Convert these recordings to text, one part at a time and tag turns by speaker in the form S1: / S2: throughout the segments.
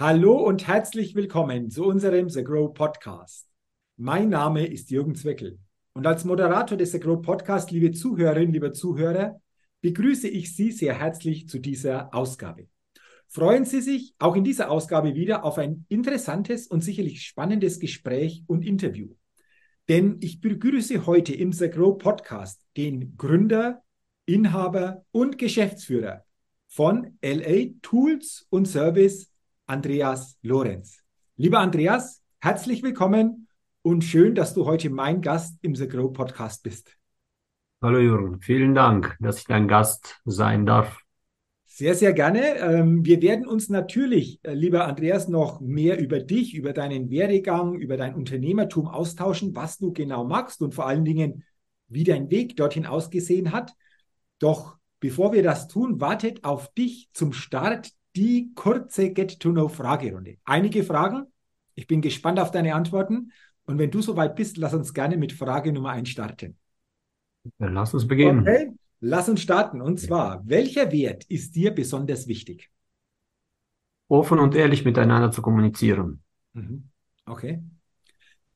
S1: Hallo und herzlich willkommen zu unserem The Grow Podcast. Mein Name ist Jürgen Zweckel und als Moderator des The Grow Podcast, liebe Zuhörerinnen, liebe Zuhörer, begrüße ich Sie sehr herzlich zu dieser Ausgabe. Freuen Sie sich auch in dieser Ausgabe wieder auf ein interessantes und sicherlich spannendes Gespräch und Interview. Denn ich begrüße heute im The Grow Podcast den Gründer, Inhaber und Geschäftsführer von LA Tools und Service Andreas Lorenz. Lieber Andreas, herzlich willkommen und schön, dass du heute mein Gast im The Grow Podcast bist.
S2: Hallo Jürgen, vielen Dank, dass ich dein Gast sein darf.
S1: Sehr, sehr gerne. Ähm, wir werden uns natürlich, äh, lieber Andreas, noch mehr über dich, über deinen Werdegang, über dein Unternehmertum austauschen, was du genau magst und vor allen Dingen, wie dein Weg dorthin ausgesehen hat. Doch bevor wir das tun, wartet auf dich zum Start die kurze Get-to-Know-Fragerunde. Einige Fragen. Ich bin gespannt auf deine Antworten. Und wenn du soweit bist, lass uns gerne mit Frage Nummer 1 starten.
S2: Dann lass uns beginnen.
S1: Okay, lass uns starten. Und zwar, welcher Wert ist dir besonders wichtig?
S2: Offen und ehrlich miteinander zu kommunizieren.
S1: Mhm. Okay.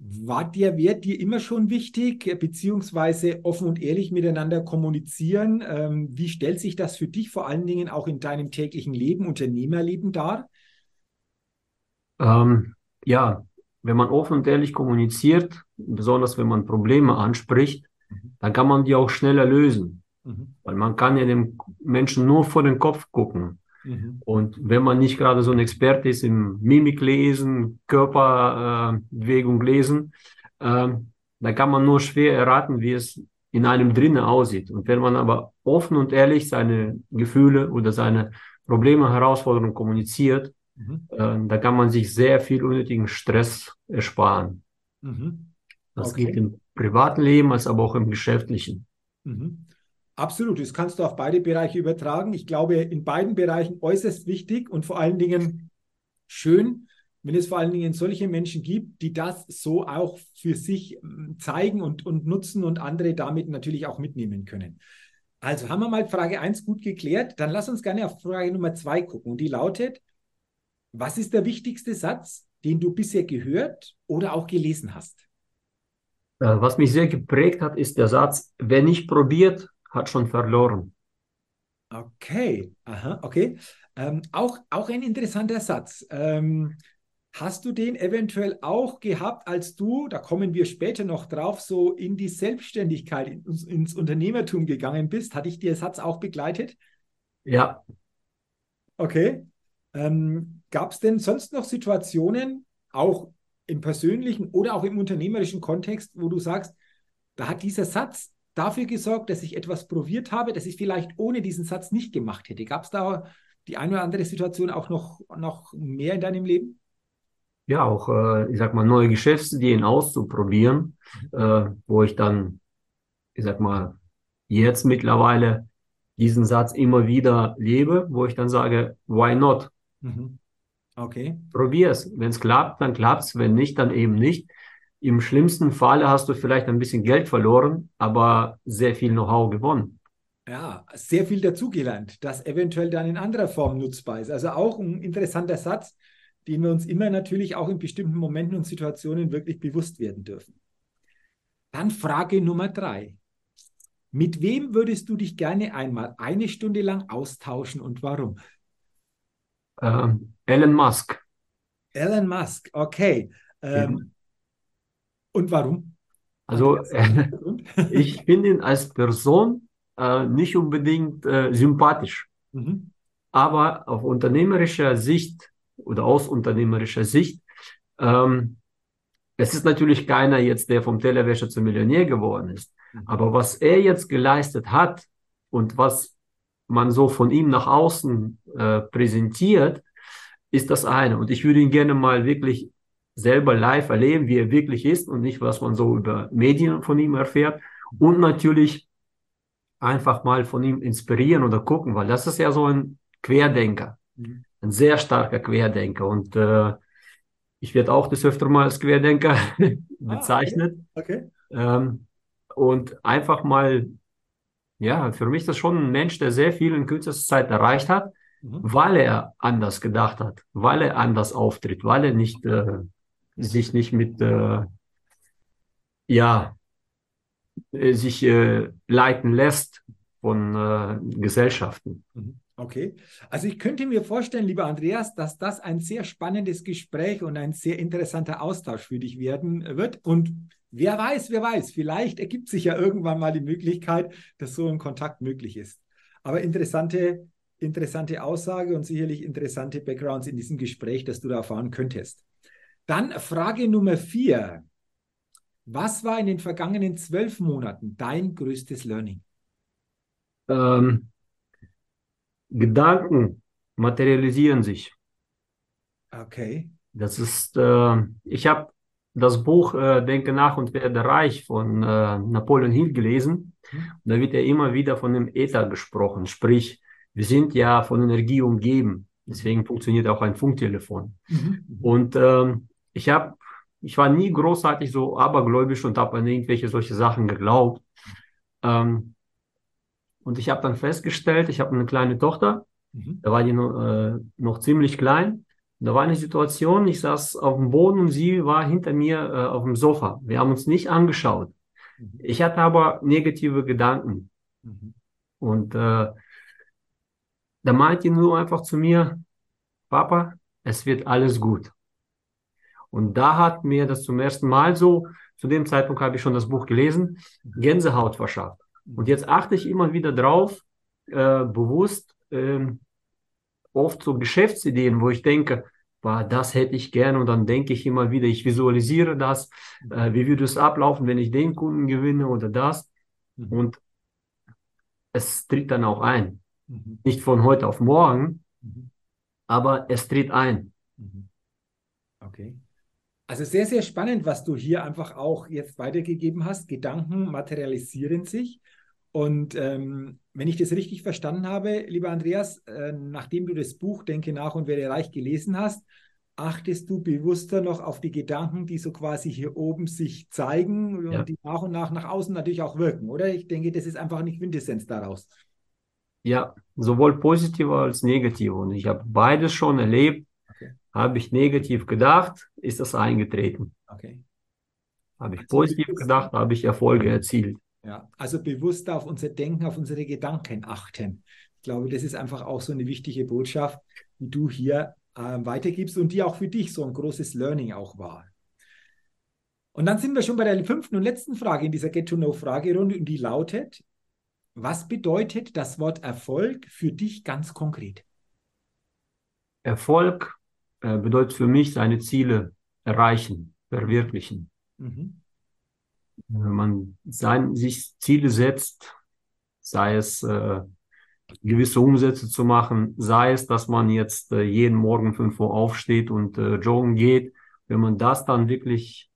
S1: War der Wert dir immer schon wichtig, beziehungsweise offen und ehrlich miteinander kommunizieren? Ähm, wie stellt sich das für dich vor allen Dingen auch in deinem täglichen Leben, Unternehmerleben dar?
S2: Ähm, ja, wenn man offen und ehrlich kommuniziert, besonders wenn man Probleme anspricht, mhm. dann kann man die auch schneller lösen. Mhm. Weil man kann ja dem Menschen nur vor den Kopf gucken. Mhm. Und wenn man nicht gerade so ein Experte ist im Mimik lesen, Körperbewegung äh, lesen, äh, da kann man nur schwer erraten, wie es in einem drinnen aussieht. Und wenn man aber offen und ehrlich seine Gefühle oder seine Probleme, Herausforderungen kommuniziert, mhm. äh, da kann man sich sehr viel unnötigen Stress ersparen. Mhm. Das okay. geht im privaten Leben, als aber auch im geschäftlichen.
S1: Mhm. Absolut, das kannst du auf beide Bereiche übertragen. Ich glaube, in beiden Bereichen äußerst wichtig und vor allen Dingen schön, wenn es vor allen Dingen solche Menschen gibt, die das so auch für sich hm, zeigen und, und nutzen und andere damit natürlich auch mitnehmen können. Also haben wir mal Frage 1 gut geklärt. Dann lass uns gerne auf Frage Nummer 2 gucken. Und die lautet, was ist der wichtigste Satz, den du bisher gehört oder auch gelesen hast?
S2: Äh, was mich sehr geprägt hat, ist der Satz, wer nicht probiert, hat schon verloren.
S1: Okay, aha, okay. Ähm, auch, auch ein interessanter Satz. Ähm, hast du den eventuell auch gehabt, als du, da kommen wir später noch drauf, so in die Selbstständigkeit, in, ins Unternehmertum gegangen bist? Hat dich der Satz auch begleitet?
S2: Ja.
S1: Okay. Ähm, Gab es denn sonst noch Situationen, auch im persönlichen oder auch im unternehmerischen Kontext, wo du sagst, da hat dieser Satz dafür gesorgt, dass ich etwas probiert habe, das ich vielleicht ohne diesen Satz nicht gemacht hätte. Gab es da die eine oder andere Situation auch noch, noch mehr in deinem Leben?
S2: Ja, auch, äh, ich sag mal, neue Geschäftsideen auszuprobieren, mhm. äh, wo ich dann, ich sag mal, jetzt mittlerweile diesen Satz immer wieder lebe, wo ich dann sage, why not? Mhm.
S1: Okay.
S2: Probier's. Wenn es klappt, dann klappt's. Wenn nicht, dann eben nicht. Im schlimmsten Falle hast du vielleicht ein bisschen Geld verloren, aber sehr viel Know-how gewonnen.
S1: Ja, sehr viel dazugelernt, das eventuell dann in anderer Form nutzbar ist. Also auch ein interessanter Satz, den wir uns immer natürlich auch in bestimmten Momenten und Situationen wirklich bewusst werden dürfen. Dann Frage Nummer drei. Mit wem würdest du dich gerne einmal eine Stunde lang austauschen und warum?
S2: Ähm, Elon Musk.
S1: Elon Musk, okay. Ähm, und warum?
S2: Also, äh, ich finde ihn als Person äh, nicht unbedingt äh, sympathisch. Mhm. Aber auf unternehmerischer Sicht oder aus unternehmerischer Sicht, ähm, es ist natürlich keiner jetzt, der vom Tellerwäscher zum Millionär geworden ist. Mhm. Aber was er jetzt geleistet hat und was man so von ihm nach außen äh, präsentiert, ist das eine. Und ich würde ihn gerne mal wirklich selber live erleben, wie er wirklich ist und nicht, was man so über Medien von ihm erfährt. Und natürlich einfach mal von ihm inspirieren oder gucken, weil das ist ja so ein Querdenker, mhm. ein sehr starker Querdenker. Und äh, ich werde auch des Öfteren mal als Querdenker bezeichnet.
S1: Ah, okay. okay.
S2: Ähm, und einfach mal, ja, für mich ist das schon ein Mensch, der sehr viel in kürzester Zeit erreicht hat, mhm. weil er anders gedacht hat, weil er anders auftritt, weil er nicht äh, sich nicht mit äh, ja äh, sich äh, leiten lässt von äh, Gesellschaften.
S1: Mhm. Okay, also ich könnte mir vorstellen, lieber Andreas, dass das ein sehr spannendes Gespräch und ein sehr interessanter Austausch für dich werden wird. Und wer weiß, wer weiß, vielleicht ergibt sich ja irgendwann mal die Möglichkeit, dass so ein Kontakt möglich ist. Aber interessante, interessante Aussage und sicherlich interessante Backgrounds in diesem Gespräch, das du da erfahren könntest. Dann Frage Nummer vier. Was war in den vergangenen zwölf Monaten dein größtes Learning?
S2: Ähm, Gedanken materialisieren sich.
S1: Okay.
S2: Das ist, äh, ich habe das Buch äh, Denke nach und werde reich von äh, Napoleon Hill gelesen. Mhm. Da wird ja immer wieder von dem Äther gesprochen. Sprich, wir sind ja von Energie umgeben. Deswegen funktioniert auch ein Funktelefon. Mhm. Und ähm, ich habe, ich war nie großartig so abergläubisch und habe an irgendwelche solche Sachen geglaubt. Ähm, und ich habe dann festgestellt, ich habe eine kleine Tochter, mhm. da war die noch, äh, noch ziemlich klein. Da war eine Situation, ich saß auf dem Boden und sie war hinter mir äh, auf dem Sofa. Wir haben uns nicht angeschaut. Mhm. Ich hatte aber negative Gedanken. Mhm. Und äh, da meinte die nur einfach zu mir, Papa, es wird alles gut. Und da hat mir das zum ersten Mal so, zu dem Zeitpunkt habe ich schon das Buch gelesen. Gänsehaut verschafft. Und jetzt achte ich immer wieder drauf, äh, bewusst, äh, oft so Geschäftsideen, wo ich denke, bah, das hätte ich gerne und dann denke ich immer wieder, ich visualisiere das, äh, wie würde es ablaufen, wenn ich den Kunden gewinne oder das. Mhm. Und es tritt dann auch ein. Mhm. Nicht von heute auf morgen, mhm. aber es tritt ein.
S1: Mhm. Okay. Also sehr, sehr spannend, was du hier einfach auch jetzt weitergegeben hast. Gedanken materialisieren sich. Und ähm, wenn ich das richtig verstanden habe, lieber Andreas, äh, nachdem du das Buch Denke nach und werde reich gelesen hast, achtest du bewusster noch auf die Gedanken, die so quasi hier oben sich zeigen ja. und die nach und nach nach außen natürlich auch wirken, oder? Ich denke, das ist einfach nicht Quintessenz daraus.
S2: Ja, sowohl positiv als negativ. Und ich habe beides schon erlebt. Habe ich negativ gedacht, ist das eingetreten. Okay. Habe ich also positiv gedacht, habe ich Erfolge erzielt.
S1: Ja, also bewusst auf unser Denken, auf unsere Gedanken achten. Ich glaube, das ist einfach auch so eine wichtige Botschaft, die du hier äh, weitergibst und die auch für dich so ein großes Learning auch war. Und dann sind wir schon bei der fünften und letzten Frage in dieser Get-to-Know-Fragerunde und die lautet, was bedeutet das Wort Erfolg für dich ganz konkret?
S2: Erfolg äh, bedeutet für mich seine Ziele erreichen, verwirklichen. Mhm wenn man sein, sich Ziele setzt, sei es äh, gewisse Umsätze zu machen, sei es, dass man jetzt äh, jeden Morgen 5 Uhr aufsteht und äh, joggen geht, wenn man das dann wirklich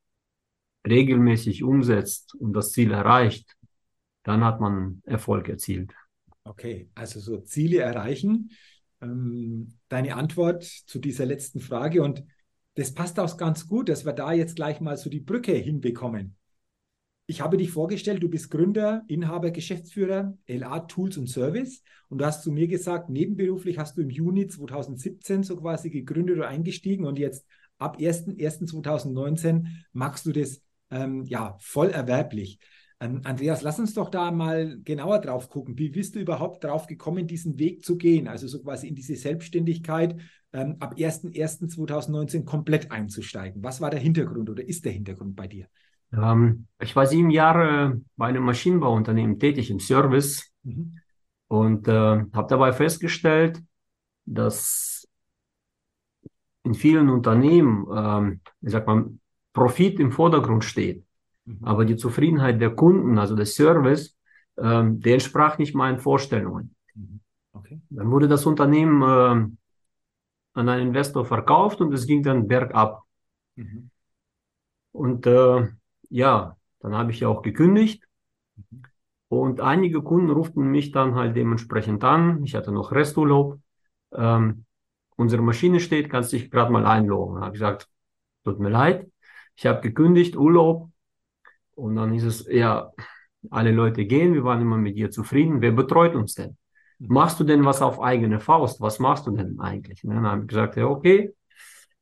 S2: regelmäßig umsetzt und das Ziel erreicht, dann hat man Erfolg erzielt.
S1: Okay, also so Ziele erreichen. Ähm, deine Antwort zu dieser letzten Frage und das passt auch ganz gut, dass wir da jetzt gleich mal so die Brücke hinbekommen. Ich habe dich vorgestellt, du bist Gründer, Inhaber, Geschäftsführer, LA Tools und Service. Und du hast zu mir gesagt, nebenberuflich hast du im Juni 2017 so quasi gegründet oder eingestiegen und jetzt ab 1.1.2019 machst du das ähm, ja voll erwerblich. Andreas, lass uns doch da mal genauer drauf gucken. Wie bist du überhaupt drauf gekommen, diesen Weg zu gehen? Also so quasi in diese Selbstständigkeit ähm, ab 1.1.2019 komplett einzusteigen. Was war der Hintergrund oder ist der Hintergrund bei dir?
S2: Ähm, ich war sieben Jahre bei einem Maschinenbauunternehmen tätig im Service mhm. und äh, habe dabei festgestellt, dass in vielen Unternehmen, ähm, ich sag mal, Profit im Vordergrund steht, mhm. aber die Zufriedenheit der Kunden, also der Service, ähm, der entsprach nicht meinen Vorstellungen. Mhm. Okay. Dann wurde das Unternehmen äh, an einen Investor verkauft und es ging dann bergab. Mhm. Und äh, ja, dann habe ich ja auch gekündigt. Und einige Kunden ruften mich dann halt dementsprechend an. Ich hatte noch Resturlaub. Ähm, unsere Maschine steht, kannst dich gerade mal einloggen. Habe gesagt, tut mir leid. Ich habe gekündigt, Urlaub. Und dann hieß es, ja, alle Leute gehen, wir waren immer mit dir zufrieden. Wer betreut uns denn? Mhm. Machst du denn was auf eigene Faust? Was machst du denn eigentlich? Und dann habe ich gesagt, ja, okay.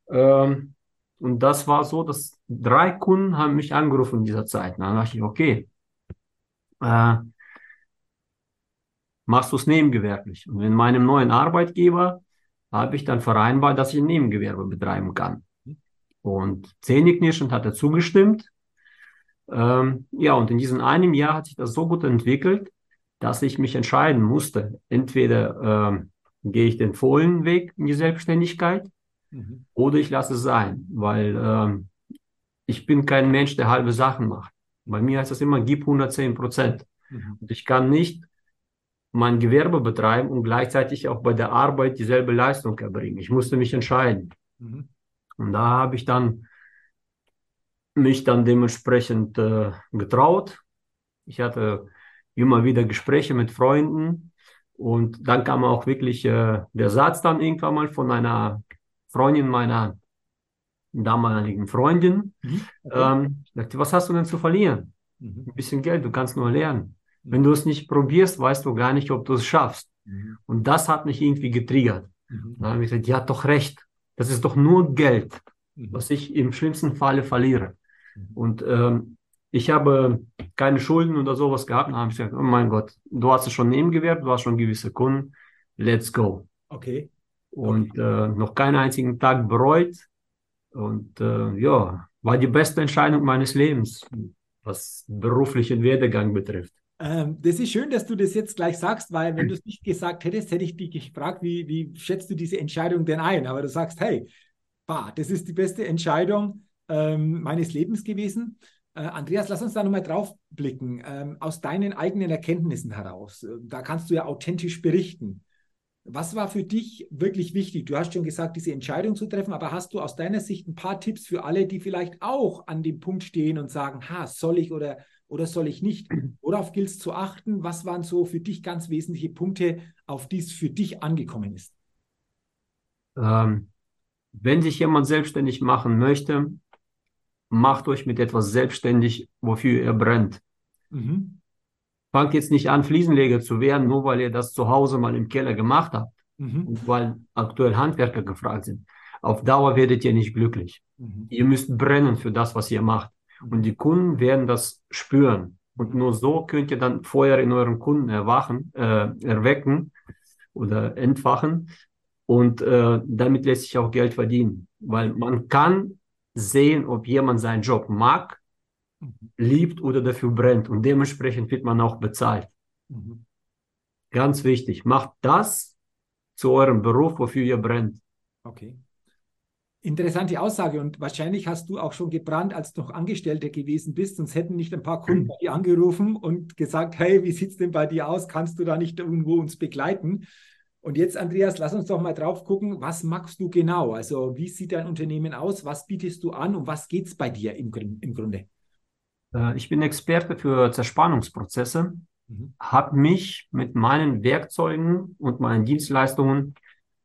S2: Ähm, und das war so, dass drei Kunden haben mich angerufen in dieser Zeit. Und dann dachte ich, okay, äh, machst du es nebengewerblich? Und in meinem neuen Arbeitgeber habe ich dann vereinbart, dass ich ein Nebengewerbe betreiben kann. Und zähneknirschend hat er zugestimmt. Ähm, ja, und in diesem einem Jahr hat sich das so gut entwickelt, dass ich mich entscheiden musste. Entweder ähm, gehe ich den vollen Weg in die Selbstständigkeit mhm. oder ich lasse es sein, weil ähm, ich bin kein Mensch, der halbe Sachen macht. Bei mir heißt das immer, gib 110 Prozent. Mhm. Und ich kann nicht mein Gewerbe betreiben und gleichzeitig auch bei der Arbeit dieselbe Leistung erbringen. Ich musste mich entscheiden. Mhm. Und da habe ich dann mich dann dementsprechend äh, getraut. Ich hatte immer wieder Gespräche mit Freunden und dann kam auch wirklich äh, der Satz dann irgendwann mal von einer Freundin meiner damaligen Freundin. Mhm. Ähm, sagte, was hast du denn zu verlieren? Mhm. Ein bisschen Geld, du kannst nur lernen. Mhm. Wenn du es nicht probierst, weißt du gar nicht, ob du es schaffst. Mhm. Und das hat mich irgendwie getriggert. Mhm. Da habe ich gesagt, die hat doch recht. Das ist doch nur Geld, mhm. was ich im schlimmsten Falle verliere. Mhm. Und ähm, ich habe keine Schulden oder sowas gehabt. Dann habe ich gesagt, oh mein Gott, du hast es schon Nebengewerbe, du hast schon gewisse Kunden, let's go.
S1: Okay.
S2: Und okay. Äh, noch keinen einzigen Tag bereut. Und äh, ja, war die beste Entscheidung meines Lebens, was beruflichen Werdegang betrifft.
S1: Ähm, das ist schön, dass du das jetzt gleich sagst, weil wenn du es nicht gesagt hättest, hätte ich dich gefragt, wie, wie schätzt du diese Entscheidung denn ein? Aber du sagst, hey, bah, das ist die beste Entscheidung ähm, meines Lebens gewesen. Äh, Andreas, lass uns da nochmal drauf blicken. Ähm, aus deinen eigenen Erkenntnissen heraus. Äh, da kannst du ja authentisch berichten. Was war für dich wirklich wichtig? Du hast schon gesagt, diese Entscheidung zu treffen, aber hast du aus deiner Sicht ein paar Tipps für alle, die vielleicht auch an dem Punkt stehen und sagen, ha, soll ich oder, oder soll ich nicht? Worauf gilt es zu achten? Was waren so für dich ganz wesentliche Punkte, auf die es für dich angekommen ist?
S2: Ähm, wenn sich jemand selbstständig machen möchte, macht euch mit etwas selbstständig, wofür ihr brennt. Mhm. Fangt jetzt nicht an, Fliesenleger zu werden, nur weil ihr das zu Hause mal im Keller gemacht habt mhm. und weil aktuell Handwerker gefragt sind. Auf Dauer werdet ihr nicht glücklich. Mhm. Ihr müsst brennen für das, was ihr macht. Und die Kunden werden das spüren. Und nur so könnt ihr dann Feuer in euren Kunden erwachen, äh, erwecken oder entfachen. Und äh, damit lässt sich auch Geld verdienen. Weil man kann sehen, ob jemand seinen Job mag, mhm. liebt oder dafür brennt. Und dementsprechend wird man auch bezahlt. Mhm. Ganz wichtig, macht das zu eurem Beruf, wofür ihr brennt.
S1: Okay. Interessante Aussage und wahrscheinlich hast du auch schon gebrannt, als du noch Angestellter gewesen bist, sonst hätten nicht ein paar Kunden bei dir angerufen und gesagt, hey, wie sieht es denn bei dir aus? Kannst du da nicht irgendwo uns begleiten? Und jetzt, Andreas, lass uns doch mal drauf gucken, was machst du genau? Also wie sieht dein Unternehmen aus? Was bietest du an und was geht es bei dir im, im Grunde?
S2: Äh, ich bin Experte für Zerspannungsprozesse, mhm. habe mich mit meinen Werkzeugen und meinen Dienstleistungen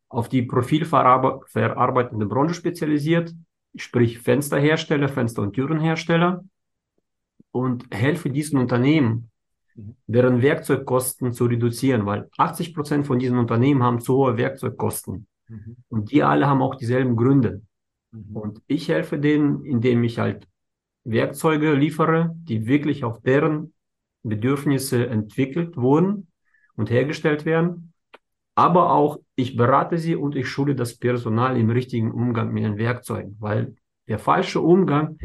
S2: auf die profilverarbeitende Branche spezialisiert, sprich Fensterhersteller, Fenster- und Türenhersteller und helfe diesen Unternehmen. Deren Werkzeugkosten zu reduzieren, weil 80 Prozent von diesen Unternehmen haben zu hohe Werkzeugkosten. Mhm. Und die alle haben auch dieselben Gründe. Mhm. Und ich helfe denen, indem ich halt Werkzeuge liefere, die wirklich auf deren Bedürfnisse entwickelt wurden und hergestellt werden aber auch ich berate sie und ich schule das Personal im richtigen Umgang mit den Werkzeugen, weil der falsche Umgang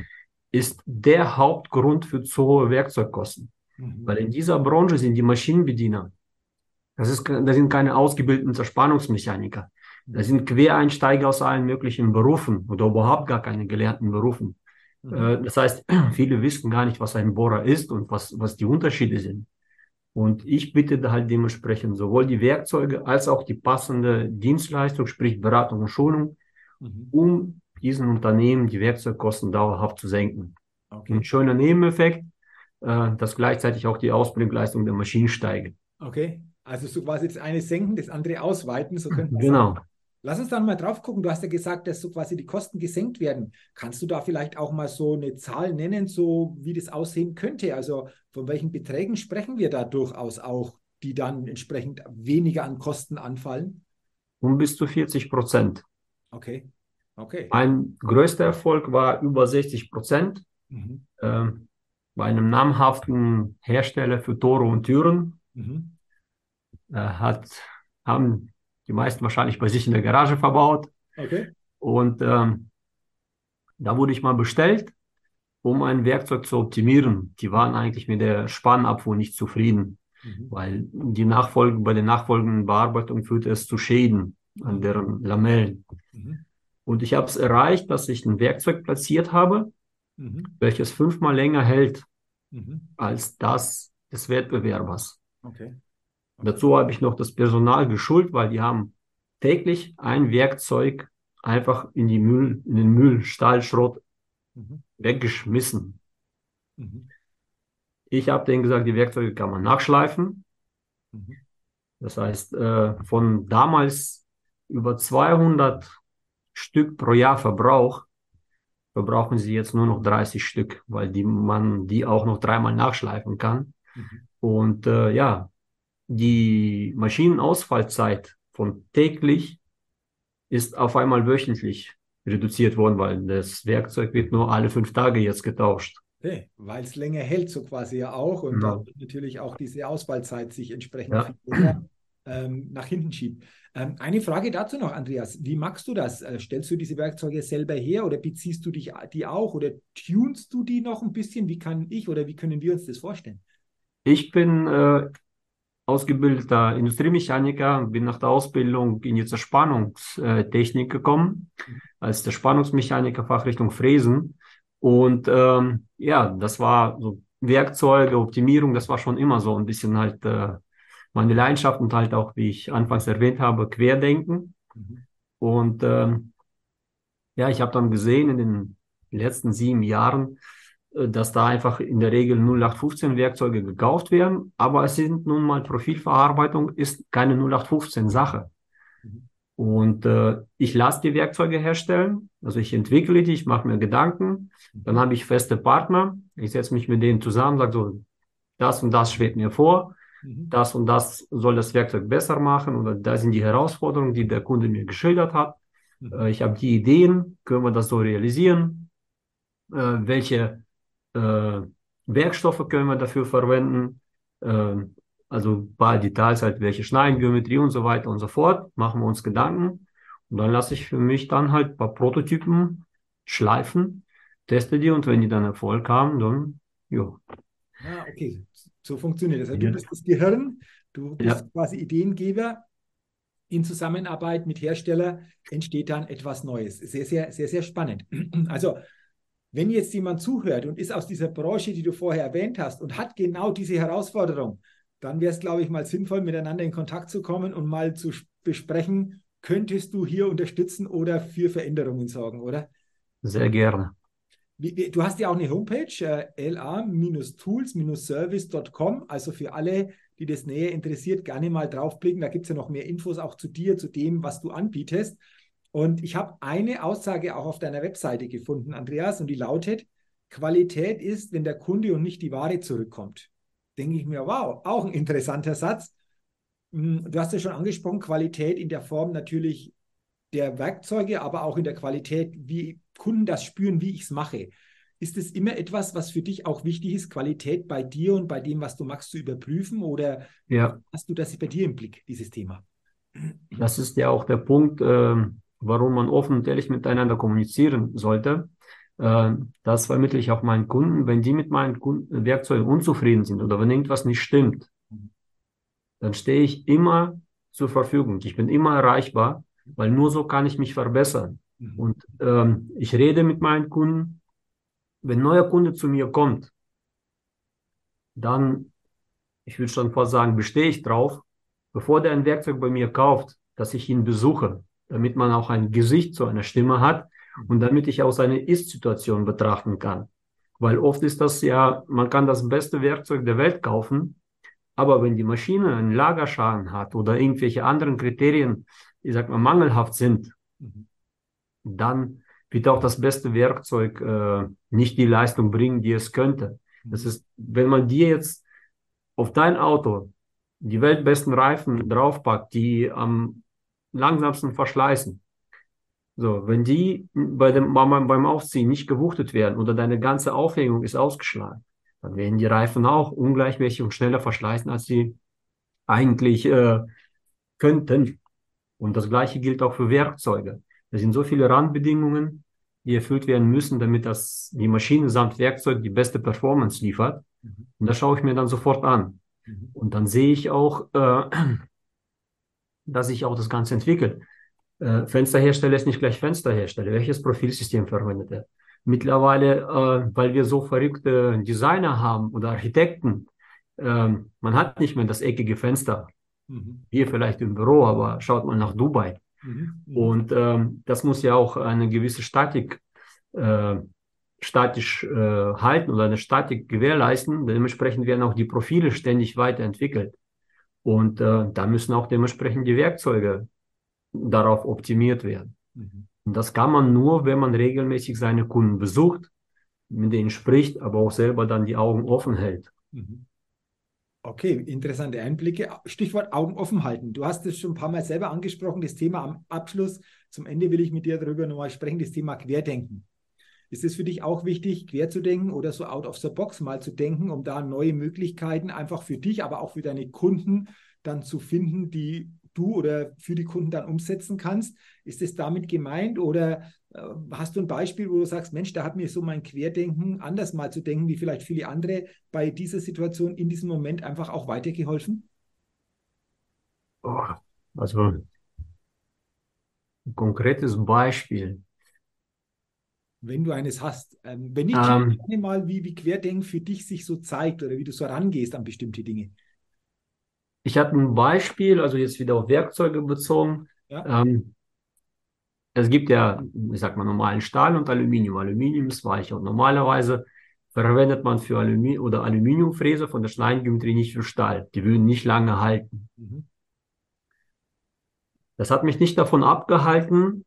S2: ist der Hauptgrund für zu hohe Werkzeugkosten. Mhm. Weil in dieser Branche sind die Maschinenbediener, das, ist, das sind keine ausgebildeten Zerspannungsmechaniker. Das sind Quereinsteiger aus allen möglichen Berufen oder überhaupt gar keine gelernten Berufen. Mhm. Äh, das heißt, viele wissen gar nicht, was ein Bohrer ist und was, was die Unterschiede sind. Und ich bitte halt dementsprechend sowohl die Werkzeuge als auch die passende Dienstleistung, sprich Beratung und Schulung, mhm. um diesen Unternehmen die Werkzeugkosten dauerhaft zu senken. Okay. Ein schöner Nebeneffekt, dass gleichzeitig auch die Ausbringleistung der Maschinen steigt.
S1: Okay, also so quasi das eine senken, das andere ausweiten, so
S2: könnte Genau. Sagen.
S1: Lass uns dann mal drauf gucken. Du hast ja gesagt, dass so quasi die Kosten gesenkt werden. Kannst du da vielleicht auch mal so eine Zahl nennen, so wie das aussehen könnte? Also von welchen Beträgen sprechen wir da durchaus auch, die dann entsprechend weniger an Kosten anfallen?
S2: Um bis zu 40 Prozent.
S1: Okay. Okay.
S2: Mein größter Erfolg war über 60 Prozent. Mhm. Äh, bei einem namhaften Hersteller für Tore und Türen. Mhm. Äh, hat, haben die meisten wahrscheinlich bei sich in der Garage verbaut.
S1: Okay.
S2: Und ähm, da wurde ich mal bestellt, um ein Werkzeug zu optimieren. Die waren eigentlich mit der Spannabfuhr nicht zufrieden, mhm. weil die Nachfolge, bei der nachfolgenden Bearbeitung führte es zu Schäden an deren Lamellen. Mhm. Und ich habe es erreicht, dass ich ein Werkzeug platziert habe, mhm. welches fünfmal länger hält mhm. als das des Wettbewerbers.
S1: Okay. okay.
S2: Dazu habe ich noch das Personal geschult, weil die haben täglich ein Werkzeug einfach in, die Müll, in den Müll, Stahl, Schrott mhm. weggeschmissen. Mhm. Ich habe denen gesagt, die Werkzeuge kann man nachschleifen. Mhm. Das heißt, äh, von damals über 200 Stück pro Jahr Verbrauch verbrauchen sie jetzt nur noch 30 Stück, weil die, man die auch noch dreimal nachschleifen kann. Mhm. Und äh, ja, die Maschinenausfallzeit von täglich ist auf einmal wöchentlich reduziert worden, weil das Werkzeug wird nur alle fünf Tage jetzt getauscht.
S1: Okay, weil es länger hält, so quasi ja auch und ja. natürlich auch diese Ausfallzeit sich entsprechend ja. länger, ähm, nach hinten schiebt. Ähm, eine Frage dazu noch, Andreas. Wie machst du das? Äh, stellst du diese Werkzeuge selber her oder beziehst du dich die auch oder tunst du die noch ein bisschen? Wie kann ich oder wie können wir uns das vorstellen?
S2: Ich bin äh, ausgebildeter Industriemechaniker, bin nach der Ausbildung in die Zerspannungstechnik gekommen, als der Spannungsmechaniker Fachrichtung Fräsen. Und ähm, ja, das war so Werkzeuge, Optimierung, das war schon immer so ein bisschen halt äh, meine Leidenschaft und halt auch, wie ich anfangs erwähnt habe, Querdenken. Mhm. Und ähm, ja, ich habe dann gesehen in den letzten sieben Jahren, äh, dass da einfach in der Regel 0815 Werkzeuge gekauft werden, aber es sind nun mal Profilverarbeitung ist keine 0815 Sache. Mhm. Und äh, ich lasse die Werkzeuge herstellen, also ich entwickle die, ich mache mir Gedanken, dann habe ich feste Partner, ich setze mich mit denen zusammen, sage so, das und das schwebt mir vor, mhm. Das und das soll das Werkzeug besser machen oder da sind die Herausforderungen, die der Kunde mir geschildert hat. Mhm. Äh, ich habe die Ideen, können wir das so realisieren, äh, welche äh, Werkstoffe können wir dafür verwenden, äh, also ein paar Details halt, welche Schneidengeometrie und so weiter und so fort, machen wir uns Gedanken und dann lasse ich für mich dann halt ein paar Prototypen schleifen, teste die und wenn die dann Erfolg haben, dann ja.
S1: Ah, okay, so funktioniert das. Also du bist das Gehirn, du bist ja. quasi Ideengeber. In Zusammenarbeit mit Hersteller entsteht dann etwas Neues. Sehr, sehr, sehr, sehr spannend. Also wenn jetzt jemand zuhört und ist aus dieser Branche, die du vorher erwähnt hast, und hat genau diese Herausforderung, dann wäre es, glaube ich, mal sinnvoll, miteinander in Kontakt zu kommen und mal zu besprechen, könntest du hier unterstützen oder für Veränderungen sorgen, oder?
S2: Sehr gerne.
S1: Du hast ja auch eine Homepage, äh, la-tools-service.com, also für alle, die das näher interessiert, gerne mal draufblicken. Da gibt es ja noch mehr Infos auch zu dir, zu dem, was du anbietest. Und ich habe eine Aussage auch auf deiner Webseite gefunden, Andreas, und die lautet, Qualität ist, wenn der Kunde und nicht die Ware zurückkommt. Denke ich mir, wow, auch ein interessanter Satz. Hm, du hast ja schon angesprochen, Qualität in der Form natürlich der Werkzeuge, aber auch in der Qualität, wie Kunden das spüren, wie ich es mache. Ist es immer etwas, was für dich auch wichtig ist, Qualität bei dir und bei dem, was du machst, zu überprüfen? Oder ja. hast du das bei dir im Blick, dieses Thema?
S2: Das ist ja auch der Punkt, ähm warum man offen und ehrlich miteinander kommunizieren sollte. Äh, das vermittle ich auch meinen Kunden. Wenn die mit meinen Werkzeugen unzufrieden sind oder wenn irgendwas nicht stimmt, dann stehe ich immer zur Verfügung. Ich bin immer erreichbar, weil nur so kann ich mich verbessern. Mhm. Und ähm, ich rede mit meinen Kunden. Wenn ein neuer Kunde zu mir kommt, dann, ich würde schon fast sagen, bestehe ich drauf, bevor der ein Werkzeug bei mir kauft, dass ich ihn besuche damit man auch ein Gesicht zu einer Stimme hat und damit ich auch seine Ist-Situation betrachten kann. Weil oft ist das ja, man kann das beste Werkzeug der Welt kaufen, aber wenn die Maschine einen Lagerschaden hat oder irgendwelche anderen Kriterien, ich sag mal, mangelhaft sind, mhm. dann wird auch das beste Werkzeug äh, nicht die Leistung bringen, die es könnte. Das mhm. ist, wenn man dir jetzt auf dein Auto die weltbesten Reifen draufpackt, die am langsamsten verschleißen. So, wenn die bei dem, beim Aufziehen nicht gewuchtet werden oder deine ganze Aufhängung ist ausgeschlagen, dann werden die Reifen auch ungleichmäßig und schneller verschleißen, als sie eigentlich äh, könnten. Und das Gleiche gilt auch für Werkzeuge. Es sind so viele Randbedingungen, die erfüllt werden müssen, damit das, die Maschine samt Werkzeug die beste Performance liefert. Mhm. Und das schaue ich mir dann sofort an. Mhm. Und dann sehe ich auch, äh, dass sich auch das Ganze entwickelt. Äh, Fensterhersteller ist nicht gleich Fensterhersteller. Welches Profilsystem verwendet er? Mittlerweile, äh, weil wir so verrückte Designer haben oder Architekten, äh, man hat nicht mehr das eckige Fenster. Mhm. Hier vielleicht im Büro, aber schaut mal nach Dubai. Mhm. mhm. Und ähm, das muss ja auch eine gewisse Statik, äh, statisch äh, halten oder eine Statik gewährleisten. Dementsprechend werden auch die Profile ständig weiterentwickelt. Und äh, da müssen auch dementsprechend die Werkzeuge darauf optimiert werden. Mhm. Und das kann man nur, wenn man regelmäßig seine Kunden besucht, mit denen spricht, aber auch selber dann die Augen offen hält. Mhm.
S1: Okay, interessante Einblicke. Stichwort Augen offen halten. Du hast es schon ein paar Mal selber angesprochen, das Thema am Abschluss. Zum Ende will ich mit dir darüber nochmal sprechen, das Thema Querdenken. Ist es für dich auch wichtig, quer zu denken oder so out of the box mal zu denken, um da neue Möglichkeiten einfach für dich, aber auch für deine Kunden dann zu finden, die du oder für die Kunden dann umsetzen kannst. Ist es damit gemeint oder äh, hast du ein Beispiel, wo du sagst, Mensch, da hat mir so mein Querdenken, anders mal zu denken, wie vielleicht viele andere bei dieser Situation in diesem Moment einfach auch weitergeholfen?
S2: Oh, also ein konkretes Beispiel.
S1: Wenn du eines hast. Ähm, wenn nicht, ähm, mal, wie, wie Querdenken für dich sich so zeigt oder wie du so rangehst an bestimmte Dinge.
S2: Ich habe ein Beispiel, also jetzt wieder auf Werkzeuge bezogen. Ja. Ähm, es gibt ja, ich sag mal, normalen Stahl und Aluminium. Aluminium ist weich und normalerweise verwendet man für Aluminium oder Aluminiumfräse von der Schneidengeometrie nicht für Stahl. Die würden nicht lange halten. Mhm. Das hat mich nicht davon abgehalten,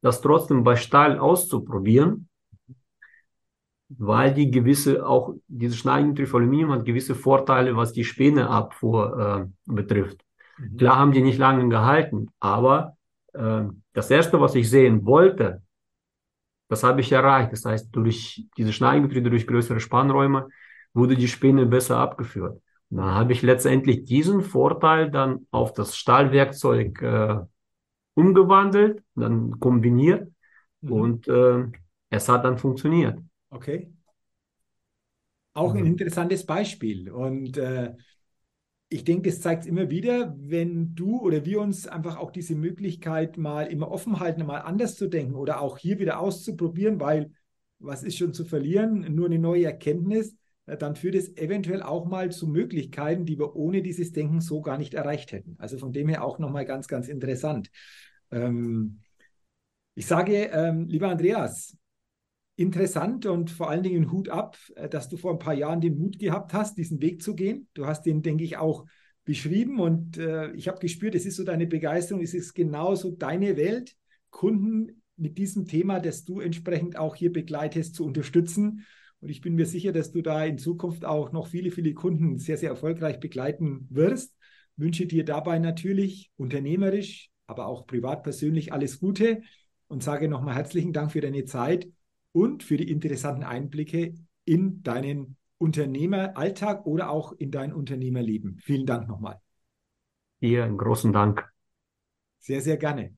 S2: das trotzdem bei Stahl auszuprobieren weil die gewisse, auch diese Schneidentriff Aluminium hat gewisse Vorteile, was die Späneabfuhr äh, betrifft. Mhm. Klar haben die nicht lange gehalten, aber äh, das erste, was ich sehen wollte, das habe ich erreicht. Das heißt, durch diese Schneidengetriebe, durch größere Spannräume, wurde die Späne besser abgeführt. Und dann habe ich letztendlich diesen Vorteil dann auf das Stahlwerkzeug äh, umgewandelt, dann kombiniert mhm. und äh, es hat dann funktioniert.
S1: Okay. Auch ein mhm. interessantes Beispiel. Und äh, ich denke, das zeigt es immer wieder, wenn du oder wir uns einfach auch diese Möglichkeit mal immer offen halten, mal anders zu denken oder auch hier wieder auszuprobieren, weil was ist schon zu verlieren? Nur eine neue Erkenntnis, äh, dann führt es eventuell auch mal zu Möglichkeiten, die wir ohne dieses Denken so gar nicht erreicht hätten. Also von dem her auch nochmal ganz, ganz interessant. Ähm, ich sage, ähm, lieber Andreas, interessant und vor allen Dingen Hut ab, äh, dass du vor ein paar Jahren den Mut gehabt hast, diesen Weg zu gehen. Du hast den, denke ich, auch beschrieben und äh, ich habe gespürt, es ist so deine Begeisterung, es ist genauso deine Welt, Kunden mit diesem Thema, das du entsprechend auch hier begleitest, zu unterstützen. Und ich bin mir sicher, dass du da in Zukunft auch noch viele, viele Kunden sehr, sehr erfolgreich begleiten wirst. Wünsche dir dabei natürlich unternehmerisch, aber auch privat persönlich alles Gute und sage nochmal herzlichen Dank für deine Zeit und für die interessanten Einblicke in deinen Unternehmeralltag oder auch in dein Unternehmerleben. Vielen Dank nochmal.
S2: Dir einen großen Dank.
S1: Sehr, sehr gerne.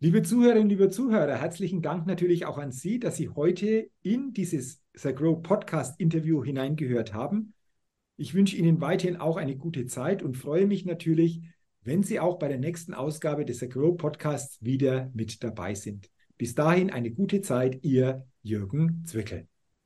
S1: Liebe Zuhörerinnen, liebe Zuhörer, herzlichen Dank natürlich auch an Sie, dass Sie heute in dieses The Grow Podcast Interview hineingehört haben. Ich wünsche Ihnen weiterhin auch eine gute Zeit und freue mich natürlich, wenn Sie auch bei der nächsten Ausgabe des The Grow Podcasts wieder mit dabei sind. Bis dahin eine gute Zeit, Ihr Jürgen Zwickel.